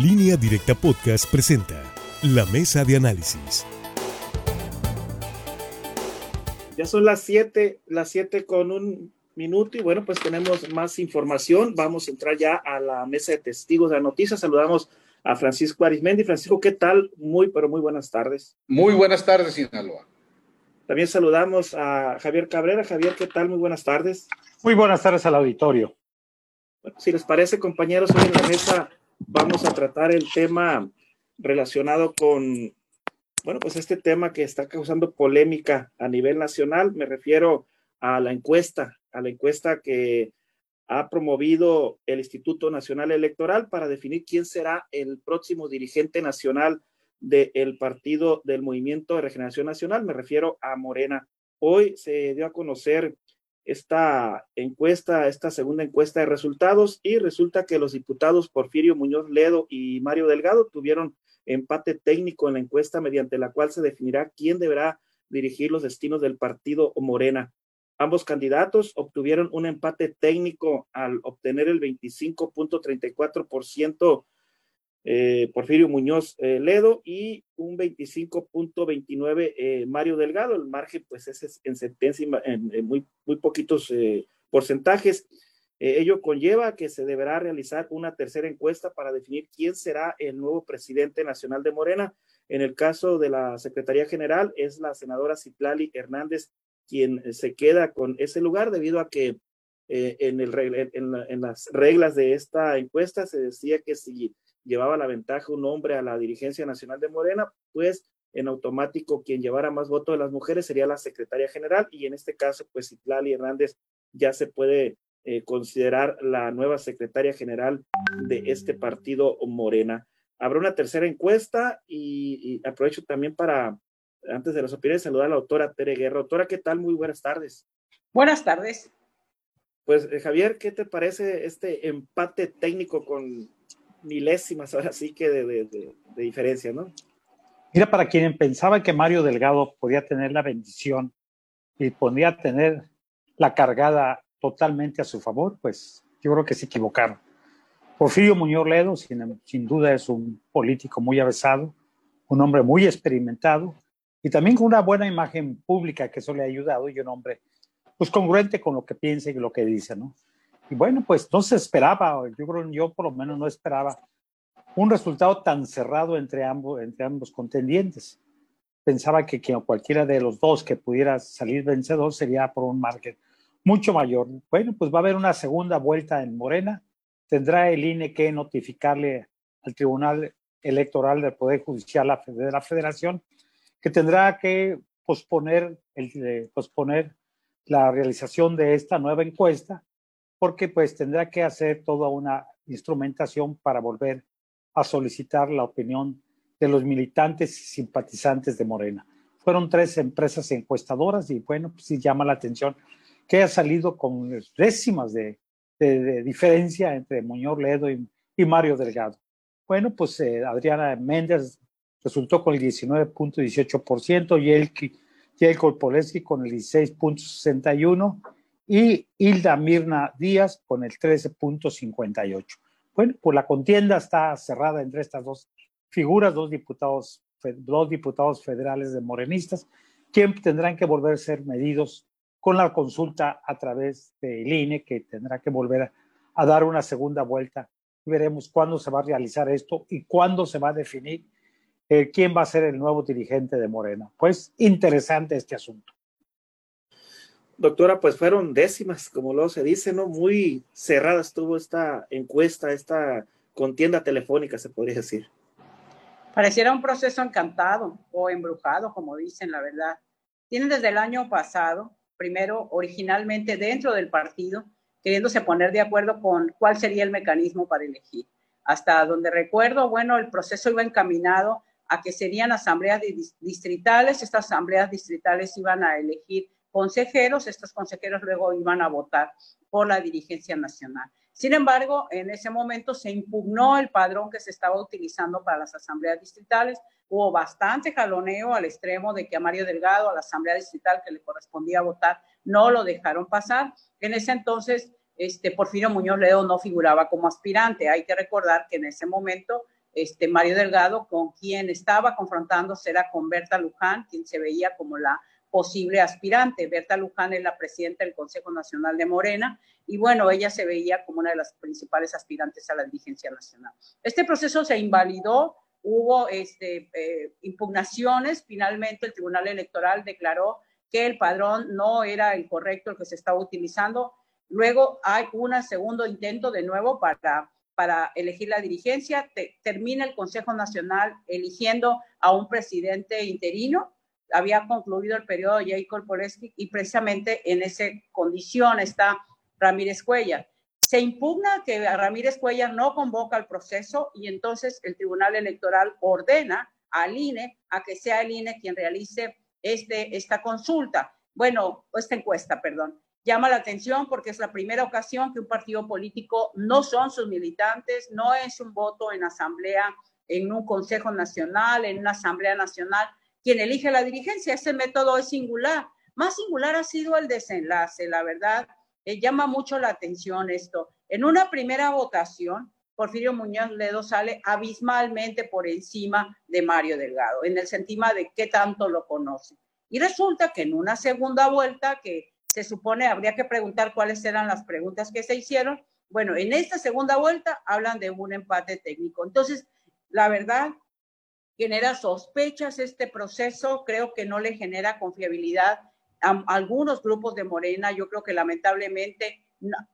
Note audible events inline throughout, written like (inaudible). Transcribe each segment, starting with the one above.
Línea Directa Podcast presenta La Mesa de Análisis. Ya son las 7, las 7 con un minuto y bueno, pues tenemos más información. Vamos a entrar ya a la mesa de testigos de la noticia. Saludamos a Francisco Arismendi. Francisco, ¿qué tal? Muy, pero muy buenas tardes. Muy buenas tardes, Sinaloa. También saludamos a Javier Cabrera. Javier, ¿qué tal? Muy buenas tardes. Muy buenas tardes al auditorio. Bueno, si les parece, compañeros, hoy en la mesa vamos a tratar el tema relacionado con, bueno, pues este tema que está causando polémica a nivel nacional. Me refiero a la encuesta, a la encuesta que ha promovido el Instituto Nacional Electoral para definir quién será el próximo dirigente nacional del partido del Movimiento de Regeneración Nacional. Me refiero a Morena. Hoy se dio a conocer esta encuesta, esta segunda encuesta de resultados y resulta que los diputados Porfirio Muñoz Ledo y Mario Delgado tuvieron empate técnico en la encuesta mediante la cual se definirá quién deberá dirigir los destinos del partido Morena. Ambos candidatos obtuvieron un empate técnico al obtener el 25.34% eh, Porfirio Muñoz eh, Ledo y un 25.29 eh, Mario Delgado. El margen, pues, es en sentencia, en, muy, muy poquitos porcentajes. ello conlleva que se deberá realizar una tercera encuesta para definir quién será el nuevo presidente nacional de Morena. En el caso de la Secretaría General, es la senadora Citlali Hernández quien se queda con ese lugar debido a que en, el, en las reglas de esta encuesta se decía que si llevaba la ventaja un hombre a la dirigencia nacional de Morena, pues en automático quien llevara más votos de las mujeres sería la secretaria general y en este caso, pues Citlali Hernández ya se puede eh, considerar la nueva secretaria general de este partido Morena. Habrá una tercera encuesta y, aprovecho también para, antes de las opiniones, saludar a la autora Tere Guerra. Autora, ¿qué tal? Muy buenas tardes. Buenas tardes. Pues eh, Javier, ¿qué te parece este empate técnico con milésimas ahora sí que de, diferencia, ¿no? Mira, para quien pensaba que Mario Delgado podía tener la bendición y podía tener la cargada totalmente a su favor, pues yo creo que se equivocaron. Porfirio Muñoz Ledo, sin, sin duda, es un político muy avesado, un hombre muy experimentado y también con una buena imagen pública que eso le ha ayudado y un hombre pues congruente con lo que piensa y lo que dice, ¿no? Y bueno, pues no se esperaba, yo creo, yo por lo menos no esperaba un resultado tan cerrado entre ambos, entre ambos contendientes. Pensaba que, que cualquiera de los dos que pudiera salir vencedor sería por un margen mucho mayor. Bueno, pues va a haber una segunda vuelta en Morena. Tendrá el INE que notificarle al Tribunal Electoral del Poder Judicial de la Federación que tendrá que posponer, el, eh, posponer la realización de esta nueva encuesta porque pues tendrá que hacer toda una instrumentación para volver a solicitar la opinión de los militantes y simpatizantes de Morena. Fueron tres empresas encuestadoras y bueno, pues sí llama la atención que haya salido con décimas de, diferencia entre Muñoz Ledo y, Mario Delgado. Bueno, pues eh, Adriana Méndez resultó con el 19.18% y el Jelko Poleski con el 16.61% y Hilda Mirna Díaz con el 13.58. Bueno, pues la contienda está cerrada entre estas dos figuras, dos diputados, dos diputados federales de morenistas, quien tendrán que volver a ser medidos con la consulta a través del INE, que tendrá que volver a, dar una segunda vuelta. Veremos cuándo se va a realizar esto y cuándo se va a definir eh, quién va a ser el nuevo dirigente de Morena. Pues interesante este asunto. Doctora, pues fueron décimas, como luego se dice, ¿no? Muy cerrada estuvo esta encuesta, esta contienda telefónica, se podría decir. Pareciera un proceso encantado o embrujado, como dicen, la verdad. Tienen desde el año pasado, primero originalmente dentro del partido, queriéndose poner de acuerdo con cuál sería el mecanismo para elegir. Hasta donde recuerdo, bueno, el proceso iba encaminado a que serían asambleas distritales. Estas asambleas distritales iban a elegir consejeros, estos consejeros luego iban a votar por la dirigencia nacional. Sin embargo, en ese momento se impugnó el padrón que se estaba utilizando para las asambleas distritales. Hubo bastante jaloneo al extremo de que a Mario Delgado, a la asamblea distrital que le correspondía votar, no lo dejaron pasar. En ese entonces, este, Porfirio Muñoz Ledo no figuraba como aspirante. Hay que recordar que en ese momento este, Mario Delgado, con quien estaba confrontándose era con Berta Luján, quien se veía como la posible aspirante. Berta Luján es la presidenta del Consejo Nacional de Morena y bueno, ella se veía como una de las principales aspirantes a la dirigencia nacional. Este proceso se invalidó, hubo este, eh, impugnaciones, finalmente el Tribunal Electoral declaró que el padrón no era el correcto el que se estaba utilizando. Luego hay un segundo intento de nuevo para, para elegir la dirigencia. termina el Consejo Nacional eligiendo a un presidente interino. Había concluido el periodo de Jacob Poleski y precisamente en esa condición está Ramírez Cuellar. Se impugna que Ramírez Cuellar no convoca el proceso y entonces el Tribunal Electoral ordena al INE a que sea el INE quien realice este, esta consulta, bueno, esta encuesta, perdón. Llama la atención porque es la primera ocasión que un partido político no son sus militantes, no es un voto en asamblea, en un consejo nacional, en una asamblea nacional, quien elige la dirigencia. Ese método es singular. Más singular ha sido el desenlace, la verdad. Eh, llama mucho la atención esto. En una primera votación, Porfirio Muñoz Ledo sale abismalmente por encima de Mario Delgado, en el sentido de qué tanto lo conoce. Y resulta que en una segunda vuelta, que se supone habría que preguntar cuáles eran las preguntas que se hicieron, bueno, en esta segunda vuelta hablan de un empate técnico. Entonces, la verdad, genera sospechas este proceso, creo que no le genera confiabilidad a algunos grupos de Morena, yo creo que lamentablemente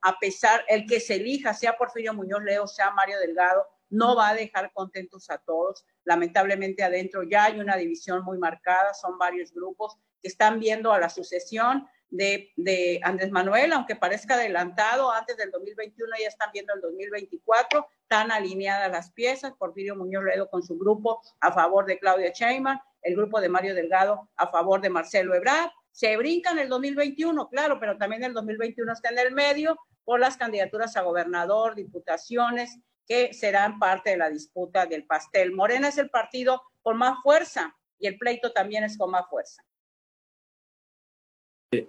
a pesar, el que se elija, sea Porfirio Muñoz Leo, sea Mario Delgado, no va a dejar contentos a todos. Lamentablemente adentro ya hay una división muy marcada, son varios grupos que están viendo a la sucesión de, de, Andrés Manuel, aunque parezca adelantado, antes del 2021 ya están viendo el 2024, están alineadas las piezas, Porfirio Muñoz Ledo con su grupo a favor de Claudia Sheinbaum, el grupo de Mario Delgado a favor de Marcelo Ebrard, se brincan el 2021, claro, pero también el 2021 está en el medio por las candidaturas a gobernador, diputaciones, que serán parte de la disputa del pastel. Morena es el partido con más fuerza y el pleito también es con más fuerza. Eh,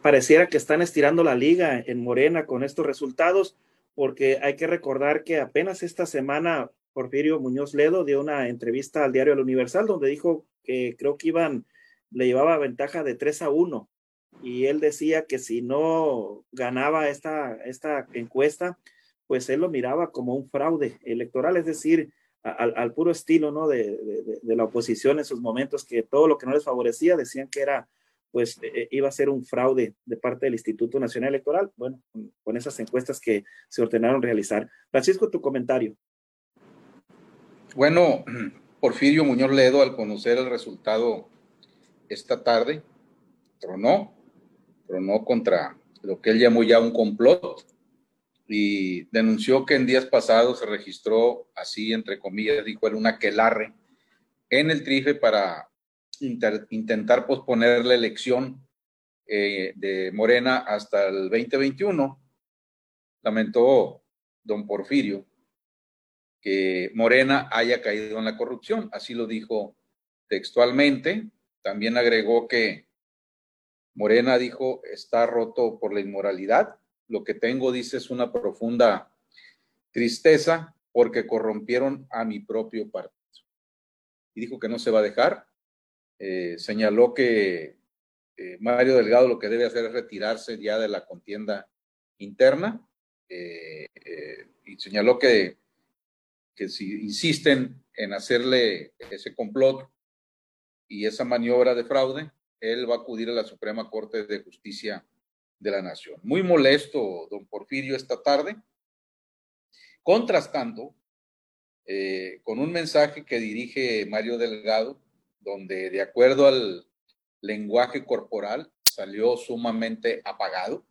pareciera que están estirando la liga en Morena con estos resultados, porque hay que recordar que apenas esta semana Porfirio Muñoz Ledo dio una entrevista al diario El Universal donde dijo que creo que iban le llevaba ventaja de 3 a 1 y él decía que si no ganaba esta, esta encuesta, pues él lo miraba como un fraude electoral, es decir, al, puro estilo ¿no? De, la oposición en sus momentos, que todo lo que no les favorecía decían que era, pues e, e, iba a ser un fraude de parte del Instituto Nacional Electoral, bueno, con esas encuestas que se ordenaron realizar. Francisco, tu comentario. Bueno, (clears throat) Porfirio Muñoz Ledo, al conocer el resultado esta tarde tronó, tronó contra lo que él llamó ya un complot y denunció que en días pasados se registró así, entre comillas, dijo él, una aquelarre en el trife para intentar posponer la elección eh, de Morena hasta el 2021. Lamentó don Porfirio que Morena haya caído en la corrupción, así lo dijo textualmente, también agregó que Morena dijo, está roto por la inmoralidad. Lo que tengo, dice, es una profunda tristeza porque corrompieron a mi propio partido. Y dijo que no se va a dejar. Eh, señaló que eh, Mario Delgado lo que debe hacer es retirarse ya de la contienda interna. Eh, y señaló que, que si insisten en hacerle ese complot y esa maniobra de fraude, él va a acudir a la Suprema Corte de Justicia de la Nación. Muy molesto, don Porfirio, esta tarde, contrastando con un mensaje que dirige Mario Delgado, donde de acuerdo al lenguaje corporal salió sumamente apagado.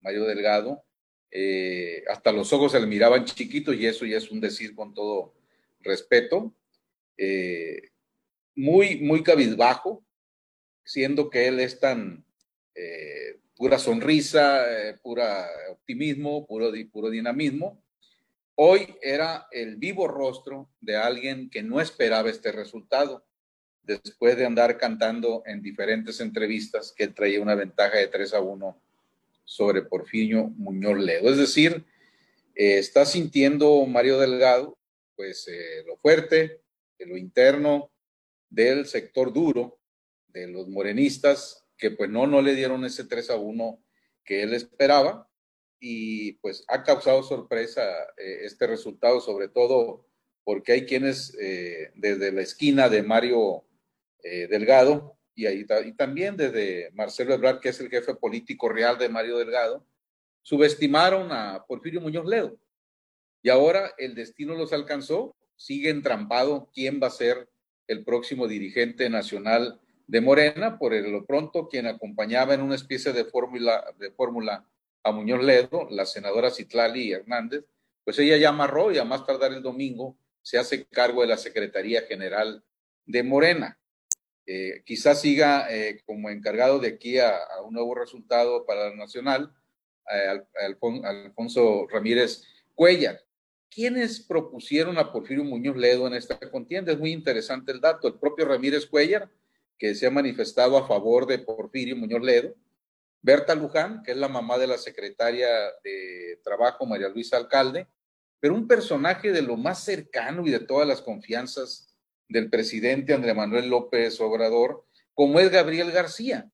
Mario Delgado, eh, hasta los ojos se le miraban chiquitos y eso ya es un decir con todo respeto. Eh, muy, muy cabizbajo, siendo que él es tan eh, pura sonrisa, pura optimismo, puro, puro dinamismo. Hoy era el vivo rostro de alguien que no esperaba este resultado, después de andar cantando en diferentes entrevistas que traía una ventaja de 3 a 1 sobre Porfirio Muñoz Ledo. Es decir, eh, está sintiendo Mario Delgado pues eh, lo fuerte, lo interno del sector duro, de los morenistas, que pues no, no le dieron ese 3 a 1 que él esperaba y pues ha causado sorpresa eh, este resultado, sobre todo porque hay quienes desde la esquina de Mario Delgado y, ahí, también desde Marcelo Ebrard, que es el jefe político real de Mario Delgado, subestimaron a Porfirio Muñoz Ledo. Y ahora el destino los alcanzó, sigue entrampado quién va a ser el próximo dirigente nacional de Morena, por lo pronto quien acompañaba en una especie de fórmula de fórmula a Muñoz Ledo, la senadora Citlali Hernández, pues ella ya amarró y a más tardar el domingo se hace cargo de la Secretaría General de Morena. Eh, quizás siga eh, como encargado de aquí a, un nuevo resultado para la nacional, eh, Alfonso Ramírez Cuellar. ¿Quiénes propusieron a Porfirio Muñoz Ledo en esta contienda? Es muy interesante el dato. El propio Ramírez Cuellar, que se ha manifestado a favor de Porfirio Muñoz Ledo. Berta Luján, que es la mamá de la secretaria de Trabajo, María Luisa Alcalde, pero un personaje de lo más cercano y de todas las confianzas del presidente Andrés Manuel López Obrador, como es Gabriel García,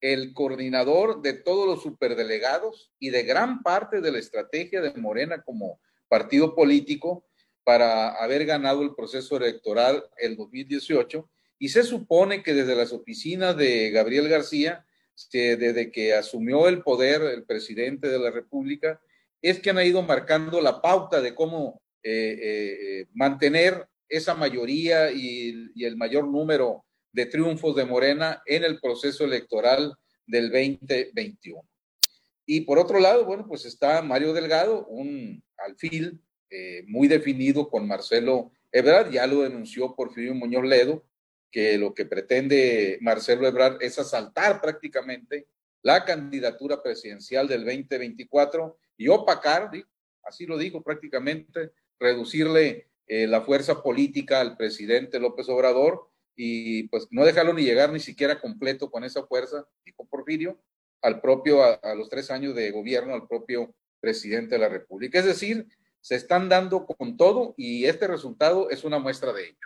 el coordinador de todos los superdelegados y de gran parte de la estrategia de Morena como partido político para haber ganado el proceso electoral el 2018 y se supone que desde las oficinas de Gabriel García, desde que asumió el poder el presidente de la República, es que han ido marcando la pauta de cómo eh, eh, mantener esa mayoría y, el mayor número de triunfos de Morena en el proceso electoral del 2021. Y por otro lado, bueno, pues está Mario Delgado, un alfil eh, muy definido con Marcelo Ebrard, ya lo denunció Porfirio Muñoz Ledo, que lo que pretende Marcelo Ebrard es asaltar prácticamente la candidatura presidencial del 2024 y opacar, así lo dijo prácticamente, reducirle eh, la fuerza política al presidente López Obrador y pues no dejarlo ni llegar ni siquiera completo con esa fuerza, dijo Porfirio, al propio, a, los tres años de gobierno, al propio presidente de la República. Es decir, se están dando con todo y este resultado es una muestra de ello.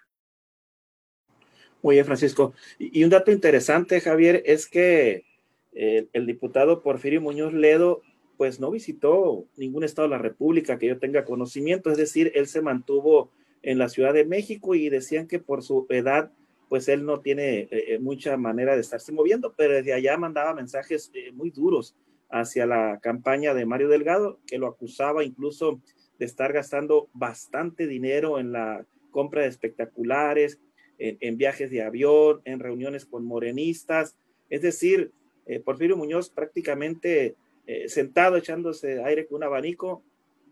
Oye, Francisco, y, un dato interesante, Javier, es que eh, el diputado Porfirio Muñoz Ledo, pues no visitó ningún estado de la República que yo tenga conocimiento, es decir, él se mantuvo en la Ciudad de México y decían que por su edad pues él no tiene eh, eh, mucha manera de estarse moviendo, pero desde allá mandaba mensajes eh, muy duros hacia la campaña de Mario Delgado, que lo acusaba incluso de estar gastando bastante dinero en la compra de espectaculares, en, viajes de avión, en reuniones con morenistas. Es decir, Porfirio Muñoz prácticamente sentado echándose aire con un abanico,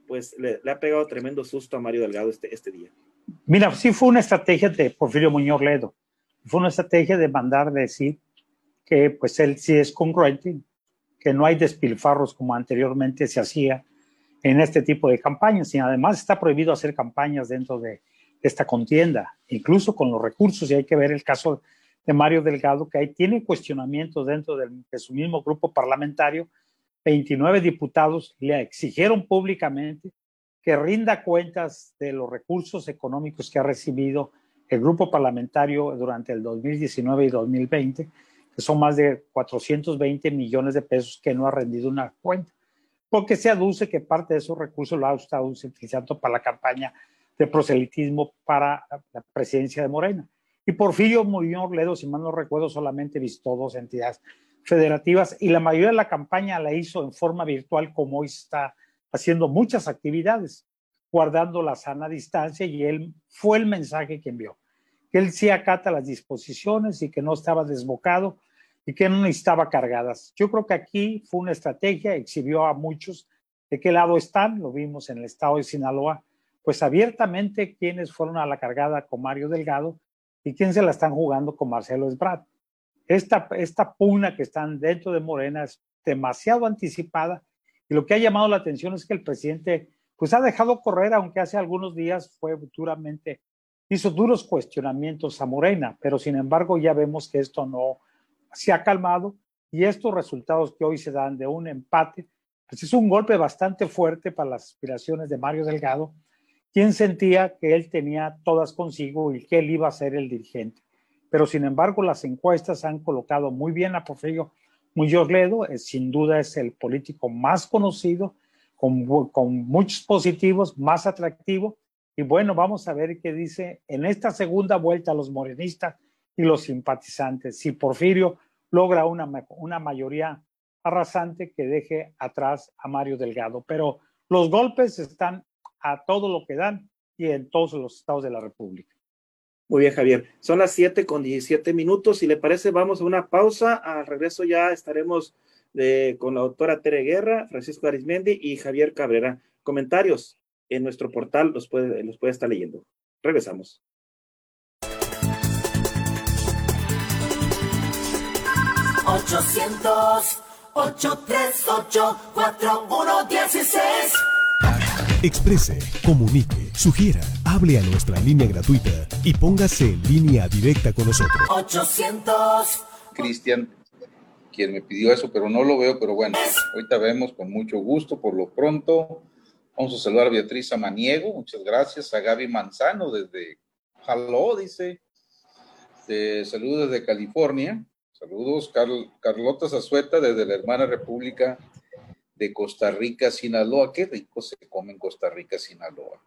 pues le, le, ha pegado tremendo susto a Mario Delgado este, este día. Mira, sí fue una estrategia de Porfirio Muñoz Ledo. Fue una estrategia de mandar decir que pues él sí es congruente, que no hay despilfarros como anteriormente se hacía en este tipo de campañas. Y además está prohibido hacer campañas dentro de esta contienda, incluso con los recursos. Y hay que ver el caso de Mario Delgado que ahí tiene cuestionamientos dentro de su mismo grupo parlamentario, 29 diputados le exigieron públicamente que rinda cuentas de los recursos económicos que ha recibido el grupo parlamentario durante el 2019 y 2020, que son más de 420 millones de pesos que no ha rendido una cuenta, porque se aduce que parte de esos recursos lo ha estado utilizando para la campaña de proselitismo para la presidencia de Morena. Y Porfirio Muñoz Ledo, si mal no recuerdo, solamente visitó dos entidades federativas y la mayoría de la campaña la hizo en forma virtual, como hoy está haciendo muchas actividades guardando la sana distancia y él fue el mensaje que envió, que él sí acata las disposiciones y que no estaba desbocado y que no necesitaba cargadas. Yo creo que aquí fue una estrategia, exhibió a muchos de qué lado están, lo vimos en el estado de Sinaloa, pues abiertamente quienes fueron a la cargada con Mario Delgado y quién se la están jugando con Marcelo Esbrat. Esta, esta pugna que están dentro de Morena es demasiado anticipada y lo que ha llamado la atención es que el presidente pues ha dejado correr, aunque hace algunos días fue duramente, hizo duros cuestionamientos a Morena, pero sin embargo ya vemos que esto no se ha calmado y estos resultados que hoy se dan de un empate, pues es un golpe bastante fuerte para las aspiraciones de Mario Delgado, quien sentía que él tenía todas consigo y que él iba a ser el dirigente. Pero sin embargo, las encuestas han colocado muy bien a Porfirio Muñoz Ledo, sin duda es el político más conocido, con, con muchos positivos, más atractivo. Y bueno, vamos a ver qué dice en esta segunda vuelta los morenistas y los simpatizantes. Si Porfirio logra una, una mayoría arrasante que deje atrás a Mario Delgado. Pero los golpes están a todo lo que dan y en todos los estados de la República. Muy bien, Javier. Son las 7 con 17 minutos. Si le parece, vamos a una pausa. Al regreso ya estaremos de, con la doctora Tere Guerra, Francisco Arismendi y Javier Cabrera. Comentarios en nuestro portal los puede, los puede estar leyendo. Regresamos. ¡800! 838-4116. Exprese, comunique, sugiera, hable a nuestra línea gratuita y póngase en línea directa con nosotros. 800. Cristian, quien me pidió eso, pero no lo veo, pero bueno, ahorita vemos con mucho gusto, por lo pronto. Vamos a saludar a Beatriz Amaniego, muchas gracias, a Gaby Manzano desde Jaló, dice, de saludos desde California, Saludos, Carlota Zazueta desde la hermana República de Costa Rica, Sinaloa. Qué rico se come en Costa Rica, Sinaloa.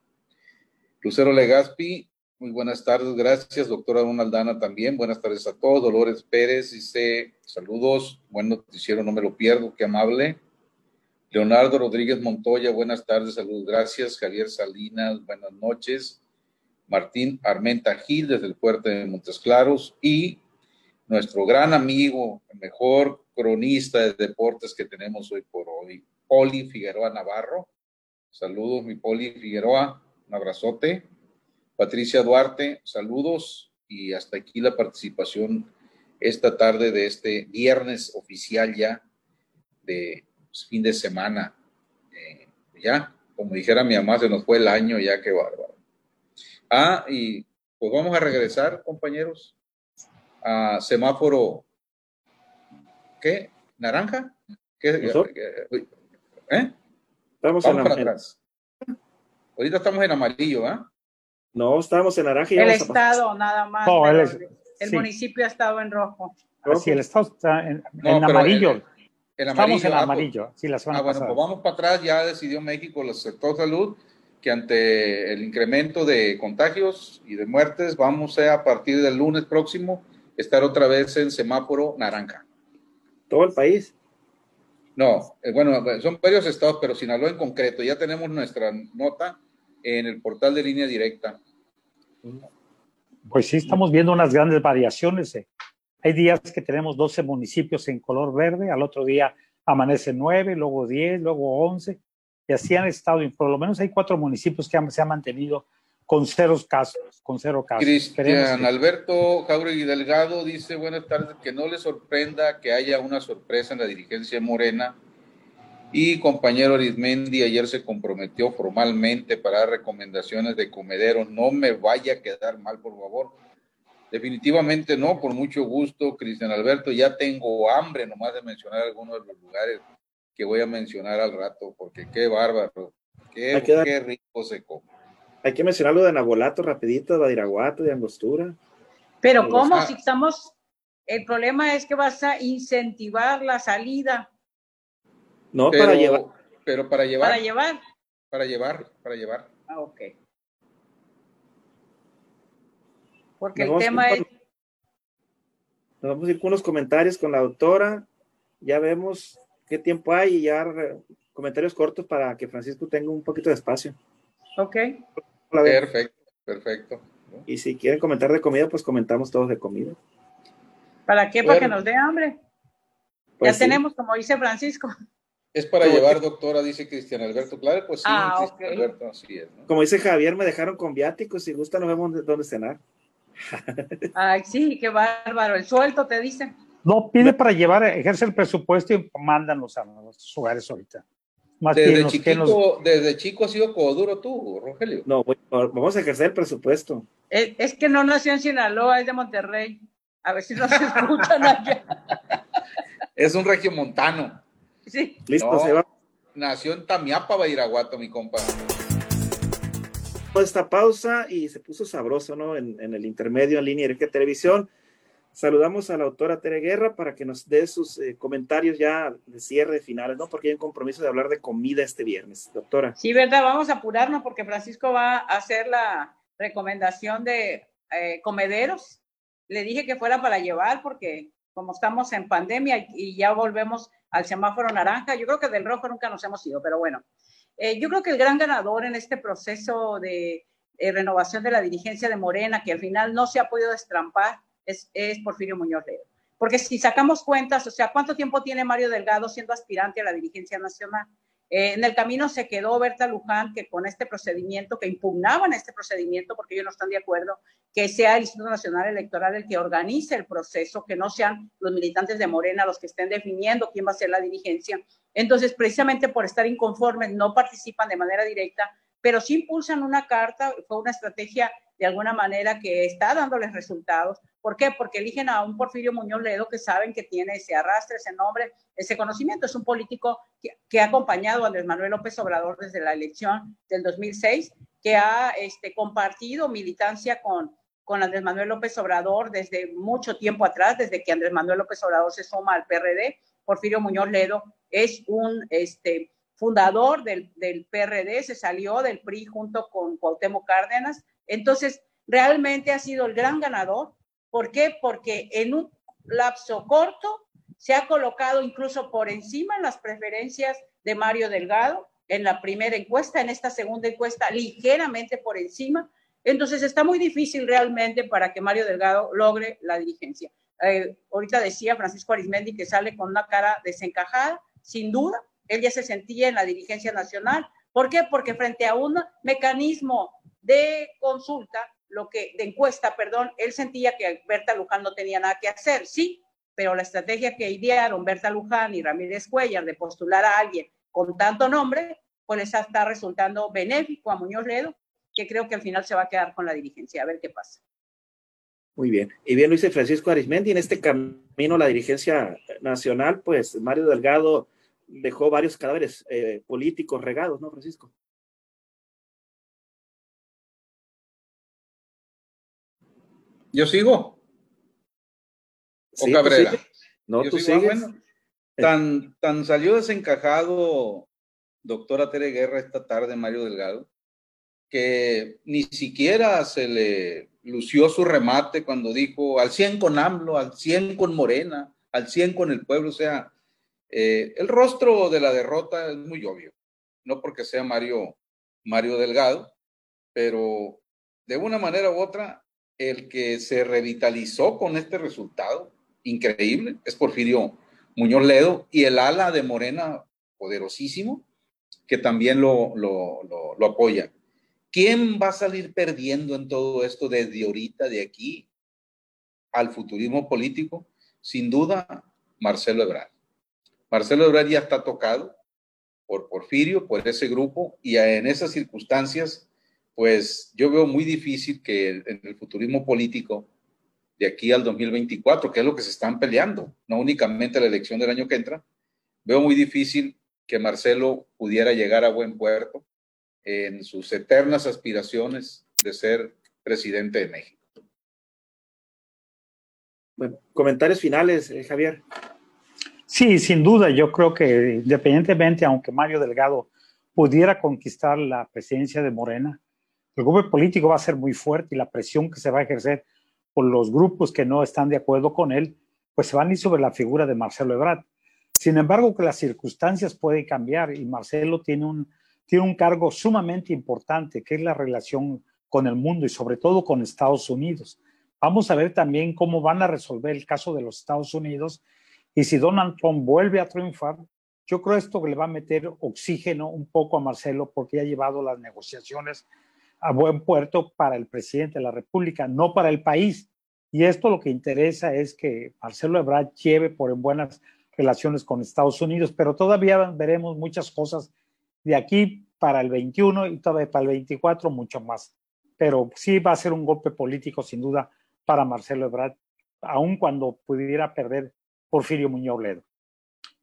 Lucero Legaspi, muy buenas tardes, gracias. Doctora Donaldana también, buenas tardes a todos. Dolores Pérez dice, saludos, buen noticiero, no me lo pierdo, qué amable. Leonardo Rodríguez Montoya, buenas tardes, saludos, gracias. Javier Salinas, buenas noches. Martín Armenta Gil desde el puerto de Montes Claros y nuestro gran amigo, el mejor cronista de deportes que tenemos hoy por hoy, Poli Figueroa Navarro. Saludos, mi Poli Figueroa, un abrazote. Patricia Duarte, saludos y hasta aquí la participación esta tarde de este viernes oficial ya de pues, fin de semana. Eh, ya, como dijera mi mamá, se nos fue el año, ya qué bárbaro. Ah, y pues vamos a regresar, compañeros, a semáforo, ¿qué? ¿Naranja? ¿Qué? ¿Eh? Estamos en atrás. Ahorita estamos en amarillo, ¿ah? No, estamos en naranja. el estado, nada más. el, municipio ha estado en rojo. Sí, el estado está en, amarillo. Estamos en amarillo. Sí, la ah, bueno, pues vamos para atrás. Ya decidió México, el sector salud, que ante el incremento de contagios y de muertes, vamos a, a partir del lunes próximo estar otra vez en semáforo naranja. ¿Todo el país? No, eh, bueno, son varios estados, pero Sinaloa en concreto. Ya tenemos nuestra nota en el portal de línea directa. Pues sí, estamos viendo unas grandes variaciones. Eh. Hay días que tenemos 12 municipios en color verde, al otro día amanece 9, luego 10, luego 11, y así han estado. Por lo menos hay cuatro municipios que se han mantenido con cero casos, con cero casos. Cristian Alberto Jauregui Delgado dice, buenas tardes, que no le sorprenda que haya una sorpresa en la dirigencia morena. Y compañero Arismendi ayer se comprometió formalmente para dar recomendaciones de comederos. No me vaya a quedar mal, por favor. Definitivamente no, por mucho gusto, Cristian Alberto. Ya tengo hambre nomás de mencionar algunos de los lugares que voy a mencionar al rato, porque qué bárbaro, qué, qué rico se come. Hay que mencionar lo de Nabolato rapidito, de Badiraguato, de Angostura. Pero ¿cómo? Si estamos, el problema es que vas a incentivar la salida. No, para llevar. Pero para llevar. Para llevar. Para llevar, para llevar. Ah, ok. Porque el tema es... Nos vamos a ir con unos comentarios con la doctora. Ya vemos qué tiempo hay y ya comentarios cortos para que Francisco tenga un poquito de espacio. Ok. Perfecto, perfecto. Y si quieren comentar de comida, pues comentamos todos de comida. ¿Para qué? Para que nos dé hambre. Pues ya tenemos, como dice Francisco. Es para llevar, doctora, dice Cristian Alberto. Claro, pues sí, ah, Alberto, así es. Como dice Javier, me dejaron con viáticos. Si gusta, nos vemos dónde cenar. (laughs) Ay, sí, qué bárbaro. El suelto te dice. No, pide para llevar, ejerce el presupuesto y mándanos a los lugares ahorita desde, chiquito, desde chico has sido duro tú, Rogelio. No, vamos a ejercer el presupuesto. Es, que no nació en Sinaloa, es de Monterrey. A ver si nos (laughs) escuchan allá. Es un regio montano. Sí. Listo, se va. Nació en Tamiapa, Bairaguato, mi compa. esta pausa y se puso sabroso, ¿no? En, el intermedio en línea de televisión. Saludamos a la autora Tere Guerra para que nos dé sus eh, comentarios ya de cierre finales, ¿no? Porque hay un compromiso de hablar de comida este viernes, doctora. Sí, verdad, vamos a apurarnos porque Francisco va a hacer la recomendación de eh, comederos. Le dije que fuera para llevar porque como estamos en pandemia y ya volvemos al semáforo naranja, yo creo que del rojo nunca nos hemos ido, pero bueno. Eh, yo creo que el gran ganador en este proceso de renovación de la dirigencia de Morena, que al final no se ha podido destrampar, es, Porfirio Muñoz Ledo. Porque si sacamos cuentas, o sea, ¿cuánto tiempo tiene Mario Delgado siendo aspirante a la dirigencia nacional? Eh, en el camino se quedó Berta Luján, que con este procedimiento, que impugnaban este procedimiento porque ellos no están de acuerdo, que sea el Instituto Nacional Electoral el que organice el proceso, que no sean los militantes de Morena los que estén definiendo quién va a ser la dirigencia. Entonces, precisamente por estar inconformes, no participan de manera directa, pero sí impulsan una carta, fue una estrategia de alguna manera que está dándoles resultados. ¿Por qué? Porque eligen a un Porfirio Muñoz Ledo que saben que tiene ese arrastre, ese nombre, ese conocimiento. Es un político que, ha acompañado a Andrés Manuel López Obrador desde la elección del 2006, que ha este, compartido militancia con, con Andrés Manuel López Obrador desde mucho tiempo atrás, desde que Andrés Manuel López Obrador se suma al PRD. Porfirio Muñoz Ledo es un este, fundador del, del PRD, se salió del PRI junto con Cuauhtémoc Cárdenas, entonces, realmente ha sido el gran ganador. ¿Por qué? Porque en un lapso corto se ha colocado incluso por encima en las preferencias de Mario Delgado en la primera encuesta, en esta segunda encuesta ligeramente por encima. Entonces está muy difícil realmente para que Mario Delgado logre la dirigencia. Eh, ahorita decía Francisco Arismendi que sale con una cara desencajada, sin duda. Él ya se sentía en la dirigencia nacional. ¿Por qué? Porque frente a un mecanismo de consulta, lo que, de encuesta, perdón, él sentía que Berta Luján no tenía nada que hacer, sí, pero la estrategia que idearon Berta Luján y Ramírez Cuellar de postular a alguien con tanto nombre, pues les está resultando benéfico a Muñoz Ledo, que creo que al final se va a quedar con la dirigencia, a ver qué pasa. Muy bien. Y bien lo dice Francisco Arismendi, en este camino la dirigencia nacional, pues Mario Delgado dejó varios cadáveres eh, políticos regados, ¿no, Francisco? ¿Yo sigo? ¿O Cabrera? No, tú sigues. tan, tan salió desencajado doctora Tere Guerra esta tarde, Mario Delgado, que ni siquiera se le lució su remate cuando dijo al 100 con AMLO, al 100 con Morena, al 100 con el pueblo. O sea, eh, el rostro de la derrota es muy obvio, no porque sea Mario, Mario Delgado, pero de una manera u otra el que se revitalizó con este resultado increíble es Porfirio Muñoz Ledo y el ala de Morena poderosísimo que también lo, lo, lo, apoya. ¿Quién va a salir perdiendo en todo esto desde ahorita, de aquí al futurismo político? Sin duda, Marcelo Ebrard. Marcelo Ebrard ya está tocado por Porfirio, por ese grupo, y en esas circunstancias pues yo veo muy difícil que en el futurismo político de aquí al 2024, que es lo que se están peleando, no únicamente la elección del año que entra, veo muy difícil que Marcelo pudiera llegar a buen puerto en sus eternas aspiraciones de ser presidente de México. Bueno, comentarios finales, eh, Javier. Sí, sin duda, yo creo que independientemente, aunque Mario Delgado pudiera conquistar la presidencia de Morena, el golpe político va a ser muy fuerte y la presión que se va a ejercer por los grupos que no están de acuerdo con él, pues se van a ir sobre la figura de Marcelo Ebrard. Sin embargo, que las circunstancias pueden cambiar y Marcelo tiene un, tiene un cargo sumamente importante, que es la relación con el mundo y sobre todo con Estados Unidos. Vamos a ver también cómo van a resolver el caso de los Estados Unidos y si Donald Trump vuelve a triunfar, yo creo esto que le va a meter oxígeno un poco a Marcelo porque ha llevado las negociaciones a buen puerto para el presidente de la República, no para el país. Y esto lo que interesa es que Marcelo Ebrard lleve por en buenas relaciones con Estados Unidos, pero todavía veremos muchas cosas de aquí para el 21 y todavía para el 24 mucho más. Pero sí va a ser un golpe político sin duda para Marcelo Ebrard, aun cuando pudiera perder Porfirio Muñoz Ledo.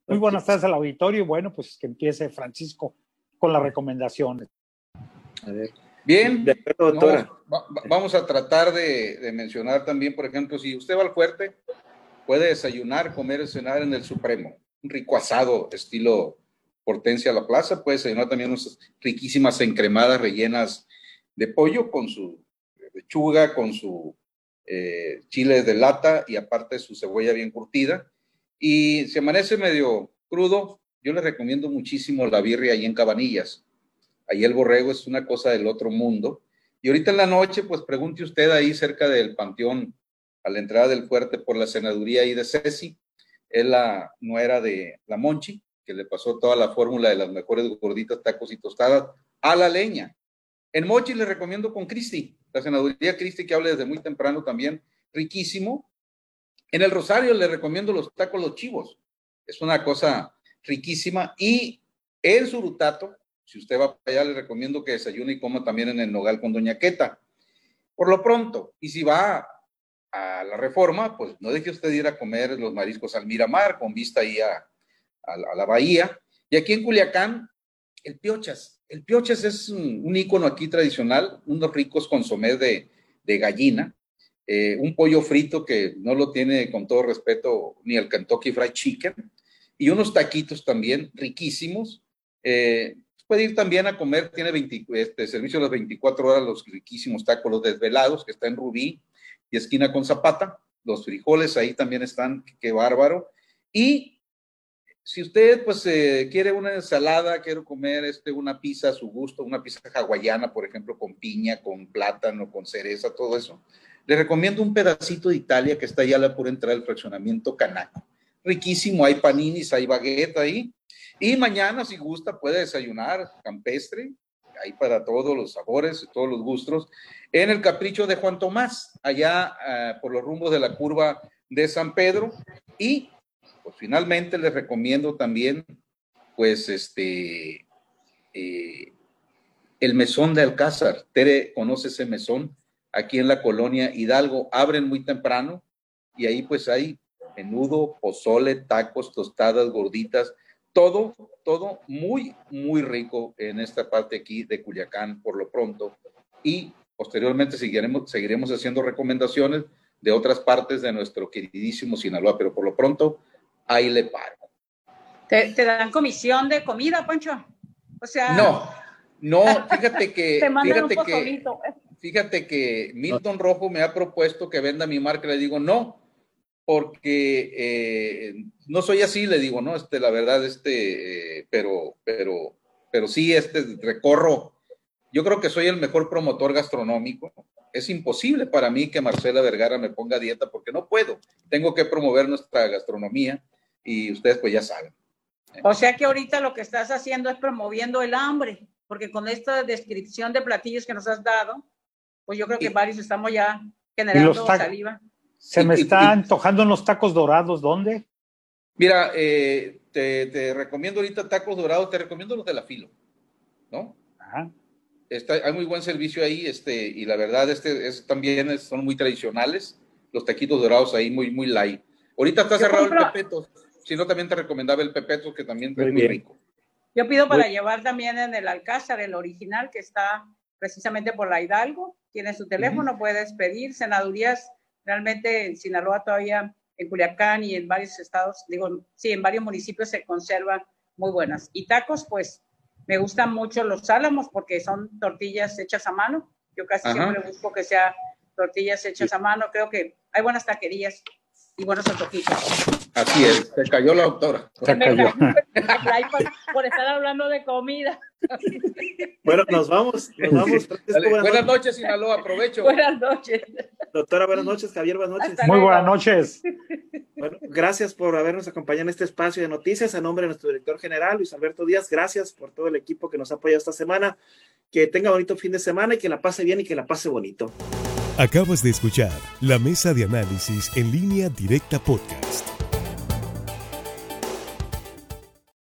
Muy buenas tardes al auditorio y bueno, pues que empiece Francisco con las recomendaciones. A ver. Bien, vamos a tratar de, mencionar también, por ejemplo, si usted va al fuerte, puede desayunar, comer, cenar en el Supremo. Un rico asado estilo Hortensia La Plaza, puede desayunar también unas riquísimas encremadas rellenas de pollo con su lechuga, con su eh, chile de lata y aparte su cebolla bien curtida. Y si amanece medio crudo, yo le recomiendo muchísimo la birria ahí en Cabanillas Ahí el borrego es una cosa del otro mundo. Y ahorita en la noche, pues pregunte usted ahí cerca del panteón, a la entrada del fuerte por la senaduría ahí de Ceci. Es la nuera de la Monchi, que le pasó toda la fórmula de las mejores gorditas, tacos y tostadas a la leña. En Mochi le recomiendo con Cristi, la senaduría Cristi que hable desde muy temprano también, riquísimo. En el Rosario le recomiendo los tacos los chivos, es una cosa riquísima. Y en Surutato, si usted va para allá, le recomiendo que desayune y coma también en el Nogal con Doña Queta. Por lo pronto, y si va a la reforma, pues no deje usted ir a comer los mariscos al Miramar con vista ahí a, la bahía. Y aquí en Culiacán, el piochas. El piochas es un, un ícono aquí tradicional, unos ricos consomés de, gallina, eh, un pollo frito que no lo tiene con todo respeto ni el Kentucky Fried Chicken, y unos taquitos también riquísimos. Eh, Puede ir también a comer, tiene 20, este, servicio a las 24 horas, los riquísimos tacos, los desvelados, que está en Rubí y esquina con Zapata. Los frijoles ahí también están, qué bárbaro. Y si usted pues eh, quiere una ensalada, quiere comer este, una pizza a su gusto, una pizza hawaiana, por ejemplo, con piña, con plátano, con cereza, todo eso, le recomiendo un pedacito de Italia que está allá a la pura entrada del fraccionamiento Canaco. Riquísimo, hay paninis, hay baguette ahí, y mañana, si gusta, puede desayunar campestre, ahí para todos los sabores, todos los gustos, en el capricho de Juan Tomás, allá eh, por los rumbos de la curva de San Pedro. Y pues finalmente les recomiendo también, pues, este, eh, el mesón de Alcázar. Tere conoce ese mesón aquí en la colonia Hidalgo. Abren muy temprano y ahí pues hay menudo, pozole, tacos, tostadas, gorditas todo, todo muy, muy rico en esta parte aquí de Culiacán por lo pronto. Y posteriormente seguiremos, seguiremos haciendo recomendaciones de otras partes de nuestro queridísimo Sinaloa, pero por lo pronto ahí le paro. ¿Te, dan comisión de comida, Pancho? O sea... No, no, fíjate que... (laughs) fíjate que, fíjate que Milton Rojo me ha propuesto que venda mi marca, le digo, no, porque eh, no soy así, le digo, ¿no? Este, la verdad, este, eh, pero, pero, pero sí, este, recorro, yo creo que soy el mejor promotor gastronómico. Es imposible para mí que Marcela Vergara me ponga dieta porque no puedo. Tengo que promover nuestra gastronomía y ustedes pues ya saben. O sea que ahorita lo que estás haciendo es promoviendo el hambre, porque con esta descripción de platillos que nos has dado, pues yo creo que varios estamos ya generando saliva. Se me está antojando en los tacos dorados, ¿dónde? Mira, eh, te, recomiendo ahorita tacos dorados, te recomiendo los de la filo, ¿no? Ajá. Está, hay muy buen servicio ahí, este, y la verdad, este es, también son muy tradicionales, los taquitos dorados ahí, muy, muy light. Ahorita está cerrado el Pepeto, si no, también te recomendaba el Pepeto, que también es muy rico. Yo pido para llevar también en el Alcázar, el original, que está precisamente por la Hidalgo, tiene su teléfono, puedes pedir, senadurías Realmente en Sinaloa todavía, en Culiacán y en varios estados, digo, sí, en varios municipios se conservan muy buenas. Y tacos, pues me gustan mucho los álamos porque son tortillas hechas a mano. Yo casi siempre busco que sea tortillas hechas a mano. Creo que hay buenas taquerías y buenos antojitos. Así es, se cayó la doctora. Se cayó. (laughs) por, estar hablando de comida. Bueno, nos vamos. Nos vamos. buenas, noches, Sinaloa, aprovecho. Buenas noches. Doctora, buenas noches. Javier, buenas noches. Muy buenas noches. Bueno, gracias por habernos acompañado en este espacio de noticias. A nombre de nuestro director general, Luis Alberto Díaz, gracias por todo el equipo que nos ha apoyado esta semana. Que tenga bonito fin de semana y que la pase bien y que la pase bonito. Acabas de escuchar la mesa de análisis en línea directa podcast.